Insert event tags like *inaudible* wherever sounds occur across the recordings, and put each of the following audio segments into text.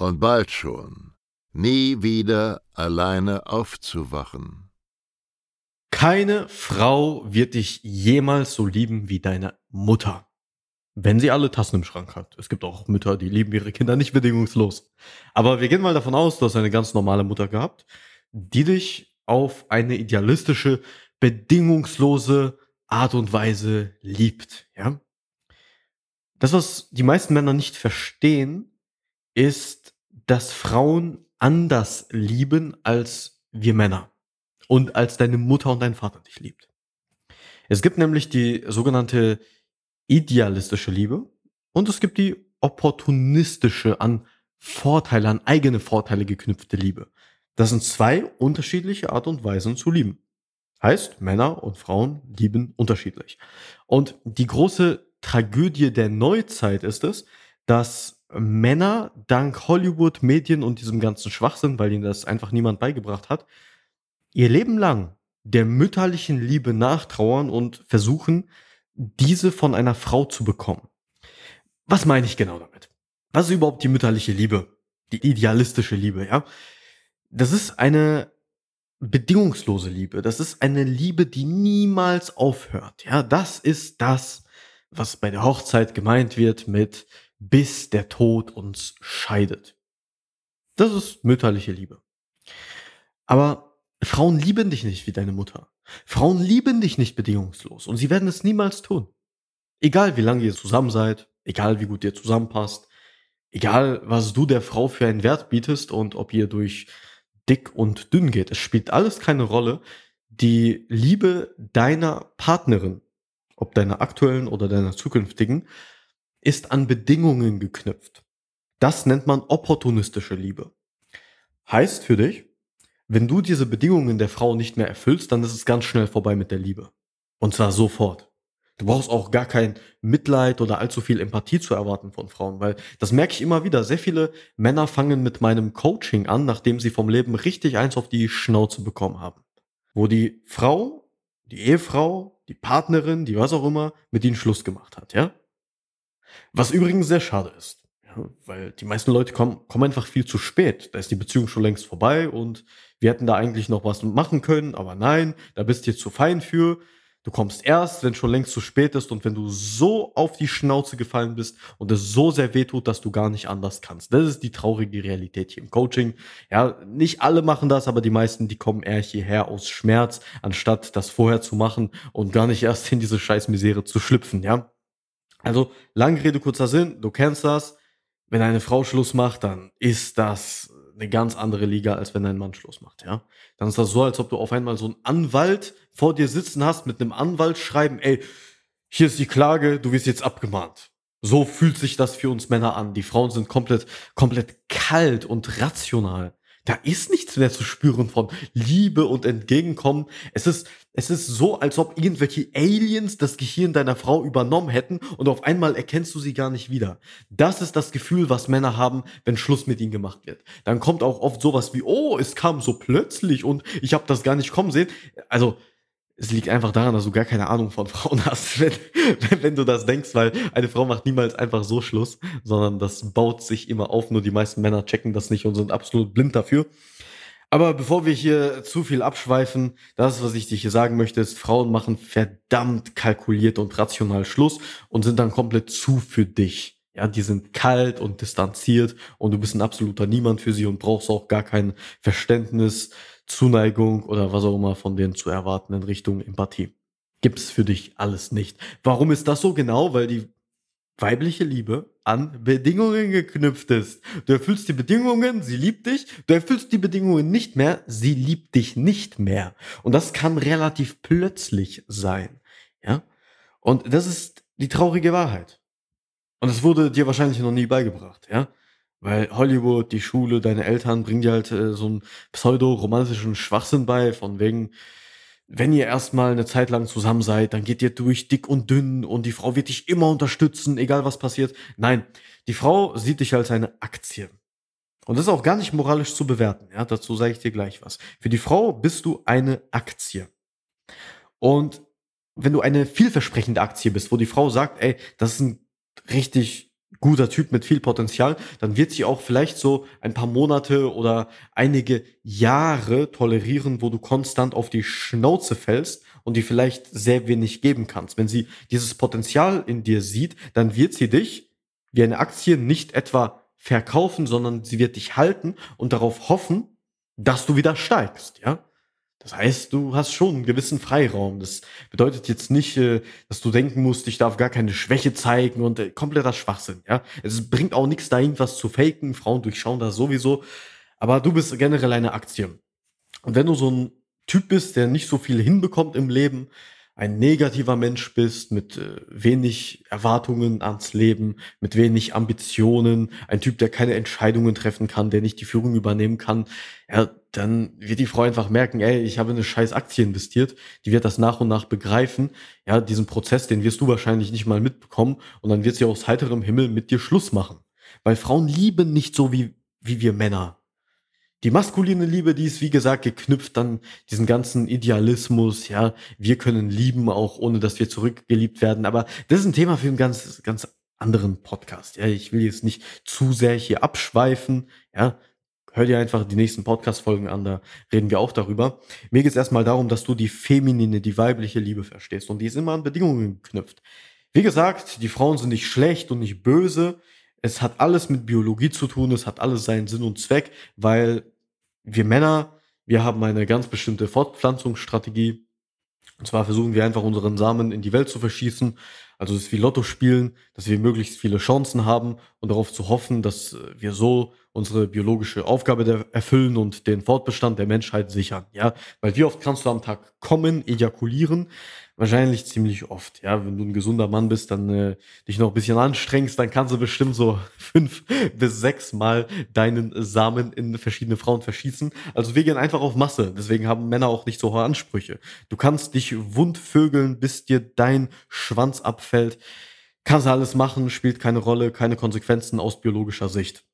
und bald schon nie wieder alleine aufzuwachen. Keine Frau wird dich jemals so lieben wie deine Mutter. Wenn sie alle Tassen im Schrank hat. Es gibt auch Mütter, die lieben ihre Kinder nicht bedingungslos. Aber wir gehen mal davon aus, du hast eine ganz normale Mutter gehabt, die dich auf eine idealistische, bedingungslose Art und Weise liebt, ja. Das, was die meisten Männer nicht verstehen, ist, dass Frauen anders lieben als wir Männer und als deine Mutter und dein Vater dich liebt. Es gibt nämlich die sogenannte idealistische Liebe und es gibt die opportunistische, an Vorteile, an eigene Vorteile geknüpfte Liebe. Das sind zwei unterschiedliche Art und Weisen zu lieben. Heißt, Männer und Frauen lieben unterschiedlich. Und die große Tragödie der Neuzeit ist es, dass Männer dank Hollywood, Medien und diesem ganzen Schwachsinn, weil ihnen das einfach niemand beigebracht hat, ihr Leben lang der mütterlichen Liebe nachtrauern und versuchen, diese von einer Frau zu bekommen. Was meine ich genau damit? Was ist überhaupt die mütterliche Liebe? Die idealistische Liebe, ja? Das ist eine bedingungslose Liebe. Das ist eine Liebe, die niemals aufhört. Ja, das ist das, was bei der Hochzeit gemeint wird mit bis der Tod uns scheidet. Das ist mütterliche Liebe. Aber Frauen lieben dich nicht wie deine Mutter. Frauen lieben dich nicht bedingungslos und sie werden es niemals tun. Egal wie lange ihr zusammen seid, egal wie gut ihr zusammenpasst, egal was du der Frau für einen Wert bietest und ob ihr durch dick und dünn geht. Es spielt alles keine Rolle. Die Liebe deiner Partnerin, ob deiner aktuellen oder deiner zukünftigen, ist an Bedingungen geknüpft. Das nennt man opportunistische Liebe. Heißt für dich, wenn du diese Bedingungen der Frau nicht mehr erfüllst, dann ist es ganz schnell vorbei mit der Liebe. Und zwar sofort. Du brauchst auch gar kein Mitleid oder allzu viel Empathie zu erwarten von Frauen, weil das merke ich immer wieder. Sehr viele Männer fangen mit meinem Coaching an, nachdem sie vom Leben richtig eins auf die Schnauze bekommen haben. Wo die Frau, die Ehefrau, die Partnerin, die was auch immer, mit ihnen Schluss gemacht hat, ja? Was übrigens sehr schade ist. Weil die meisten Leute kommen, kommen einfach viel zu spät. Da ist die Beziehung schon längst vorbei und wir hätten da eigentlich noch was machen können, aber nein, da bist du jetzt zu fein für Du kommst erst, wenn schon längst zu spät ist und wenn du so auf die Schnauze gefallen bist und es so sehr wehtut, dass du gar nicht anders kannst. Das ist die traurige Realität hier im Coaching. Ja, nicht alle machen das, aber die meisten, die kommen eher hierher aus Schmerz, anstatt das vorher zu machen und gar nicht erst in diese Scheißmisere zu schlüpfen, ja. Also, lange Rede, kurzer Sinn, du kennst das. Wenn eine Frau Schluss macht, dann ist das eine ganz andere Liga, als wenn ein Mann Schluss macht, ja. Dann ist das so, als ob du auf einmal so einen Anwalt vor dir sitzen hast, mit einem Anwalt schreiben, ey, hier ist die Klage, du wirst jetzt abgemahnt. So fühlt sich das für uns Männer an. Die Frauen sind komplett, komplett kalt und rational. Da ist nichts mehr zu spüren von Liebe und Entgegenkommen. Es ist, es ist so, als ob irgendwelche Aliens das Gehirn deiner Frau übernommen hätten und auf einmal erkennst du sie gar nicht wieder. Das ist das Gefühl, was Männer haben, wenn Schluss mit ihnen gemacht wird. Dann kommt auch oft sowas wie, oh, es kam so plötzlich und ich habe das gar nicht kommen sehen. Also, es liegt einfach daran, dass du gar keine Ahnung von *laughs* Frauen hast, wenn, wenn, du das denkst, weil eine Frau macht niemals einfach so Schluss, sondern das baut sich immer auf. Nur die meisten Männer checken das nicht und sind absolut blind dafür. Aber bevor wir hier zu viel abschweifen, das, was ich dir hier sagen möchte, ist, Frauen machen verdammt kalkuliert und rational Schluss und sind dann komplett zu für dich. Ja, die sind kalt und distanziert und du bist ein absoluter Niemand für sie und brauchst auch gar kein Verständnis, Zuneigung oder was auch immer von denen zu erwarten in Richtung Empathie. Gibt's für dich alles nicht. Warum ist das so genau? Weil die weibliche Liebe an Bedingungen geknüpft ist. Du erfüllst die Bedingungen, sie liebt dich. Du erfüllst die Bedingungen nicht mehr, sie liebt dich nicht mehr. Und das kann relativ plötzlich sein. Ja? Und das ist die traurige Wahrheit. Und es wurde dir wahrscheinlich noch nie beigebracht, ja? Weil Hollywood, die Schule, deine Eltern bringen dir halt äh, so einen pseudo-romantischen Schwachsinn bei, von wegen, wenn ihr erstmal eine Zeit lang zusammen seid, dann geht ihr durch dick und dünn und die Frau wird dich immer unterstützen, egal was passiert. Nein, die Frau sieht dich als eine Aktie. Und das ist auch gar nicht moralisch zu bewerten. Ja, dazu sage ich dir gleich was. Für die Frau bist du eine Aktie. Und wenn du eine vielversprechende Aktie bist, wo die Frau sagt, ey, das ist ein richtig guter Typ mit viel Potenzial, dann wird sie auch vielleicht so ein paar Monate oder einige Jahre tolerieren, wo du konstant auf die Schnauze fällst und die vielleicht sehr wenig geben kannst. Wenn sie dieses Potenzial in dir sieht, dann wird sie dich wie eine Aktie nicht etwa verkaufen, sondern sie wird dich halten und darauf hoffen, dass du wieder steigst, ja? Das heißt, du hast schon einen gewissen Freiraum. Das bedeutet jetzt nicht, äh, dass du denken musst, ich darf gar keine Schwäche zeigen und äh, kompletter Schwachsinn, ja. Es bringt auch nichts da irgendwas zu faken. Frauen durchschauen das sowieso. Aber du bist generell eine Aktie. Und wenn du so ein Typ bist, der nicht so viel hinbekommt im Leben, ein negativer Mensch bist, mit äh, wenig Erwartungen ans Leben, mit wenig Ambitionen, ein Typ, der keine Entscheidungen treffen kann, der nicht die Führung übernehmen kann, ja, dann wird die Frau einfach merken, ey, ich habe eine scheiß Aktie investiert, die wird das nach und nach begreifen, ja, diesen Prozess, den wirst du wahrscheinlich nicht mal mitbekommen und dann wird sie aus heiterem Himmel mit dir Schluss machen. Weil Frauen lieben nicht so wie, wie wir Männer. Die maskuline Liebe, die ist wie gesagt geknüpft an diesen ganzen Idealismus, ja, wir können lieben auch ohne dass wir zurückgeliebt werden, aber das ist ein Thema für einen ganz ganz anderen Podcast. Ja, ich will jetzt nicht zu sehr hier abschweifen, ja, hör dir einfach die nächsten Podcast-Folgen an, da reden wir auch darüber. Mir geht es erstmal darum, dass du die feminine, die weibliche Liebe verstehst. Und die ist immer an Bedingungen geknüpft. Wie gesagt, die Frauen sind nicht schlecht und nicht böse. Es hat alles mit Biologie zu tun, es hat alles seinen Sinn und Zweck, weil wir Männer, wir haben eine ganz bestimmte Fortpflanzungsstrategie. Und zwar versuchen wir einfach unseren Samen in die Welt zu verschießen. Also es ist wie Lotto spielen, dass wir möglichst viele Chancen haben und darauf zu hoffen, dass wir so unsere biologische Aufgabe erfüllen und den Fortbestand der Menschheit sichern. Ja, weil wie oft kannst du am Tag kommen, ejakulieren? Wahrscheinlich ziemlich oft. Ja, wenn du ein gesunder Mann bist, dann äh, dich noch ein bisschen anstrengst, dann kannst du bestimmt so *laughs* fünf bis sechs Mal deinen Samen in verschiedene Frauen verschießen. Also wir gehen einfach auf Masse. Deswegen haben Männer auch nicht so hohe Ansprüche. Du kannst dich wundvögeln, bis dir dein Schwanz abfällt. Kannst alles machen, spielt keine Rolle, keine Konsequenzen aus biologischer Sicht.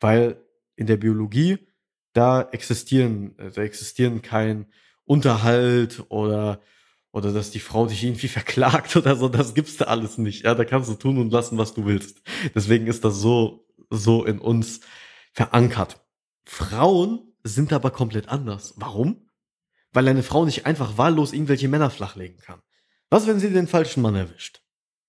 Weil in der Biologie, da existieren, äh, da existieren kein Unterhalt oder oder dass die Frau dich irgendwie *laughs* verklagt oder so, das gibt's da alles nicht. Ja, da kannst du tun und lassen, was du willst. Deswegen ist das so, so in uns verankert. Frauen sind aber komplett anders. Warum? Weil eine Frau nicht einfach wahllos irgendwelche Männer flachlegen kann. Was, wenn sie den falschen Mann erwischt?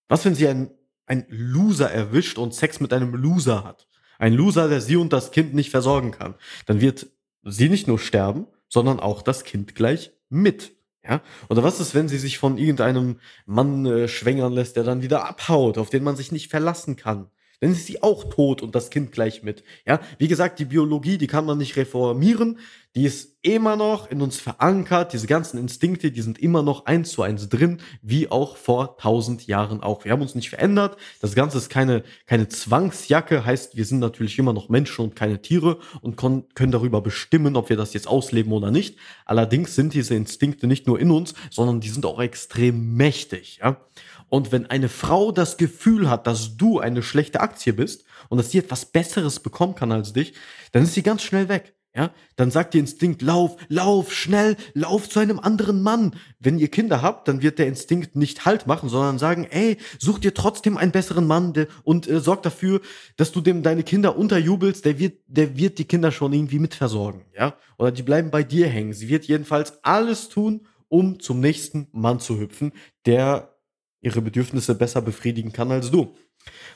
Was, wenn sie einen, einen Loser erwischt und Sex mit einem Loser hat? Ein Loser, der sie und das Kind nicht versorgen kann. Dann wird sie nicht nur sterben, sondern auch das Kind gleich mit. Ja? Oder was ist, wenn sie sich von irgendeinem Mann äh, schwängern lässt, der dann wieder abhaut, auf den man sich nicht verlassen kann? Dann ist sie auch tot und das Kind gleich mit. Ja, wie gesagt, die Biologie, die kann man nicht reformieren. Die ist immer noch in uns verankert. Diese ganzen Instinkte, die sind immer noch eins zu eins drin, wie auch vor tausend Jahren auch. Wir haben uns nicht verändert. Das Ganze ist keine, keine Zwangsjacke, heißt, wir sind natürlich immer noch Menschen und keine Tiere und können darüber bestimmen, ob wir das jetzt ausleben oder nicht. Allerdings sind diese Instinkte nicht nur in uns, sondern die sind auch extrem mächtig, ja. Und wenn eine Frau das Gefühl hat, dass du eine schlechte Aktie bist und dass sie etwas Besseres bekommen kann als dich, dann ist sie ganz schnell weg. Ja, dann sagt ihr Instinkt, lauf, lauf, schnell, lauf zu einem anderen Mann. Wenn ihr Kinder habt, dann wird der Instinkt nicht Halt machen, sondern sagen, ey, such dir trotzdem einen besseren Mann und äh, sorg dafür, dass du dem deine Kinder unterjubelst, der wird, der wird die Kinder schon irgendwie mitversorgen, ja? Oder die bleiben bei dir hängen. Sie wird jedenfalls alles tun, um zum nächsten Mann zu hüpfen, der ihre Bedürfnisse besser befriedigen kann als du.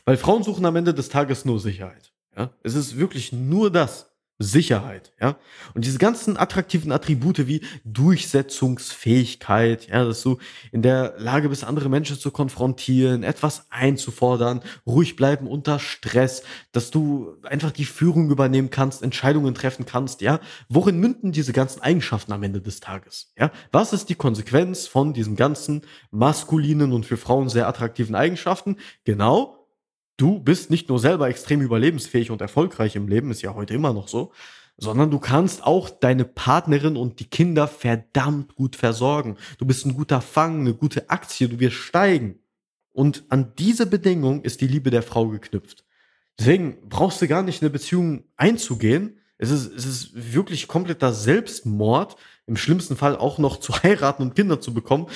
Weil Frauen suchen am Ende des Tages nur Sicherheit. Ja? Es ist wirklich nur das. Sicherheit, ja. Und diese ganzen attraktiven Attribute wie Durchsetzungsfähigkeit, ja, dass du in der Lage bist, andere Menschen zu konfrontieren, etwas einzufordern, ruhig bleiben unter Stress, dass du einfach die Führung übernehmen kannst, Entscheidungen treffen kannst, ja. Worin münden diese ganzen Eigenschaften am Ende des Tages, ja? Was ist die Konsequenz von diesen ganzen maskulinen und für Frauen sehr attraktiven Eigenschaften? Genau, du bist nicht nur selber extrem überlebensfähig und erfolgreich im Leben, ist ja heute immer noch so, sondern du kannst auch deine Partnerin und die Kinder verdammt gut versorgen. Du bist ein guter Fang, eine gute Aktie, du wirst steigen. Und an diese Bedingung ist die Liebe der Frau geknüpft. Deswegen brauchst du gar nicht eine Beziehung einzugehen. Es ist, es ist wirklich kompletter Selbstmord, im schlimmsten Fall auch noch zu heiraten und Kinder zu bekommen,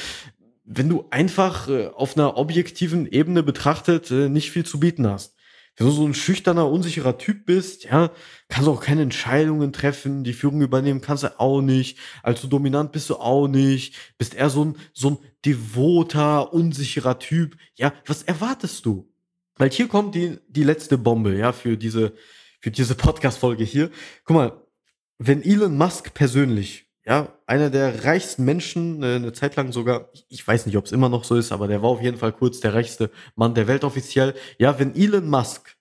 wenn du einfach äh, auf einer objektiven Ebene betrachtet äh, nicht viel zu bieten hast. Wenn du so ein schüchterner, unsicherer Typ bist, ja, kannst du auch keine Entscheidungen treffen, die Führung übernehmen kannst du auch nicht, allzu dominant bist du auch nicht, bist eher so ein, so ein devoter, unsicherer Typ. Ja, was erwartest du? Weil hier kommt die, die letzte Bombe, ja, für diese, für diese Podcast-Folge hier. Guck mal, wenn Elon Musk persönlich ja, einer der reichsten Menschen, äh, eine Zeit lang sogar, ich weiß nicht, ob es immer noch so ist, aber der war auf jeden Fall kurz der reichste Mann der Welt offiziell. Ja, wenn Elon Musk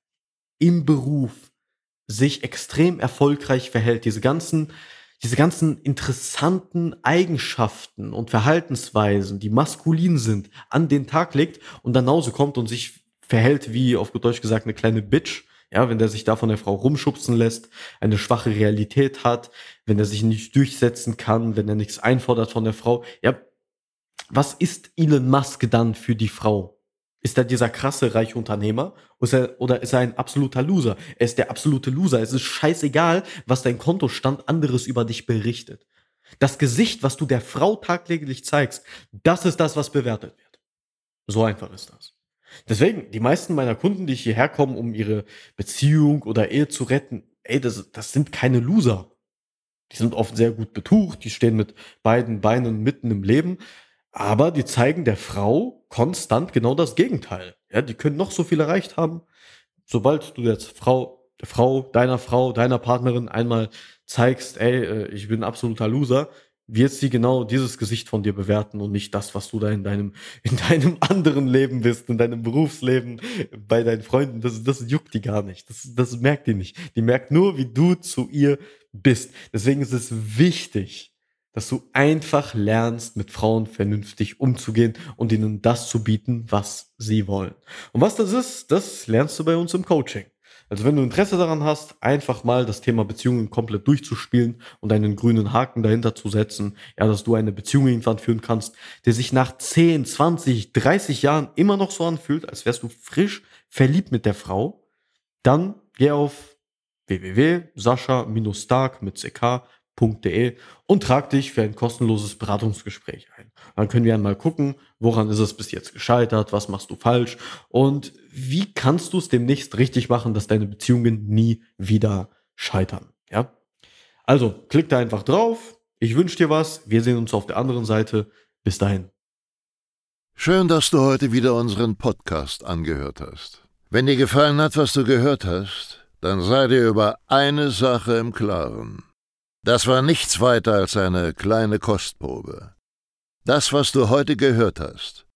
im Beruf sich extrem erfolgreich verhält, diese ganzen, diese ganzen interessanten Eigenschaften und Verhaltensweisen, die maskulin sind, an den Tag legt und dann nach Hause kommt und sich verhält wie, auf gut Deutsch gesagt, eine kleine Bitch, ja, wenn der sich da von der Frau rumschubsen lässt, eine schwache Realität hat, wenn er sich nicht durchsetzen kann, wenn er nichts einfordert von der Frau. Ja, was ist Elon Musk dann für die Frau? Ist er dieser krasse reiche Unternehmer oder ist er ein absoluter Loser? Er ist der absolute Loser. Es ist scheißegal, was dein Kontostand anderes über dich berichtet. Das Gesicht, was du der Frau tagtäglich zeigst, das ist das, was bewertet wird. So einfach ist das. Deswegen, die meisten meiner Kunden, die hierher kommen, um ihre Beziehung oder Ehe zu retten, ey, das, das sind keine Loser. Die sind oft sehr gut betucht, die stehen mit beiden Beinen mitten im Leben, aber die zeigen der Frau konstant genau das Gegenteil. Ja, die können noch so viel erreicht haben. Sobald du der Frau, der Frau, deiner Frau, deiner Partnerin einmal zeigst, ey, äh, ich bin ein absoluter Loser, wird sie genau dieses Gesicht von dir bewerten und nicht das, was du da in deinem, in deinem *laughs* anderen Leben bist, in deinem Berufsleben, bei deinen Freunden. Das, das juckt die gar nicht. Das, das merkt die nicht. Die merkt nur, wie du zu ihr bist. Deswegen ist es wichtig, dass du einfach lernst, mit Frauen vernünftig umzugehen und ihnen das zu bieten, was sie wollen. Und was das ist, das lernst du bei uns im Coaching. Also wenn du Interesse daran hast, einfach mal das Thema Beziehungen komplett durchzuspielen und einen grünen Haken dahinter zu setzen, ja, dass du eine Beziehung irgendwann führen kannst, der sich nach 10, 20, 30 Jahren immer noch so anfühlt, als wärst du frisch verliebt mit der Frau, dann geh auf www.sascha-stark mit ck und trag dich für ein kostenloses Beratungsgespräch ein. Dann können wir einmal gucken, woran ist es bis jetzt gescheitert, was machst du falsch und wie kannst du es demnächst richtig machen, dass deine Beziehungen nie wieder scheitern. Ja? Also, klick da einfach drauf. Ich wünsche dir was. Wir sehen uns auf der anderen Seite. Bis dahin. Schön, dass du heute wieder unseren Podcast angehört hast. Wenn dir gefallen hat, was du gehört hast, dann sei dir über eine Sache im Klaren. Das war nichts weiter als eine kleine Kostprobe. Das, was du heute gehört hast,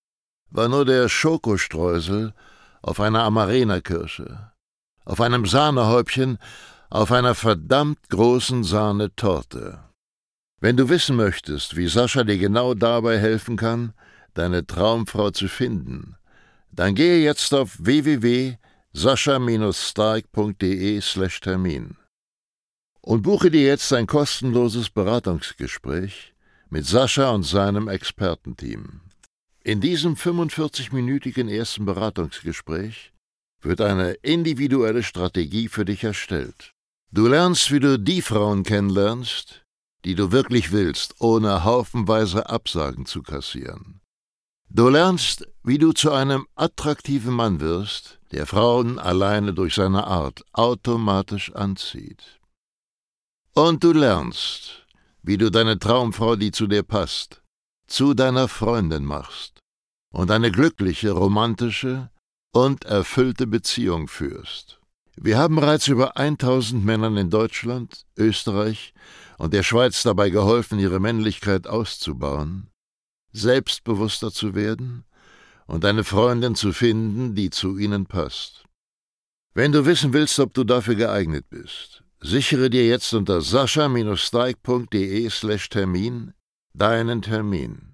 war nur der Schokostreusel auf einer Amarena-Kirsche, auf einem Sahnehäubchen, auf einer verdammt großen Sahnetorte. Wenn du wissen möchtest, wie Sascha dir genau dabei helfen kann, deine Traumfrau zu finden, dann gehe jetzt auf www.sascha-stark.de/termin und buche dir jetzt ein kostenloses Beratungsgespräch mit Sascha und seinem Expertenteam. In diesem 45-minütigen ersten Beratungsgespräch wird eine individuelle Strategie für dich erstellt. Du lernst, wie du die Frauen kennenlernst, die du wirklich willst, ohne haufenweise Absagen zu kassieren. Du lernst, wie du zu einem attraktiven Mann wirst, der Frauen alleine durch seine Art automatisch anzieht. Und du lernst, wie du deine Traumfrau, die zu dir passt, zu deiner Freundin machst und eine glückliche, romantische und erfüllte Beziehung führst. Wir haben bereits über 1000 Männern in Deutschland, Österreich und der Schweiz dabei geholfen, ihre Männlichkeit auszubauen, selbstbewusster zu werden und eine Freundin zu finden, die zu ihnen passt. Wenn du wissen willst, ob du dafür geeignet bist, sichere dir jetzt unter sascha-steig.de slash Termin deinen Termin.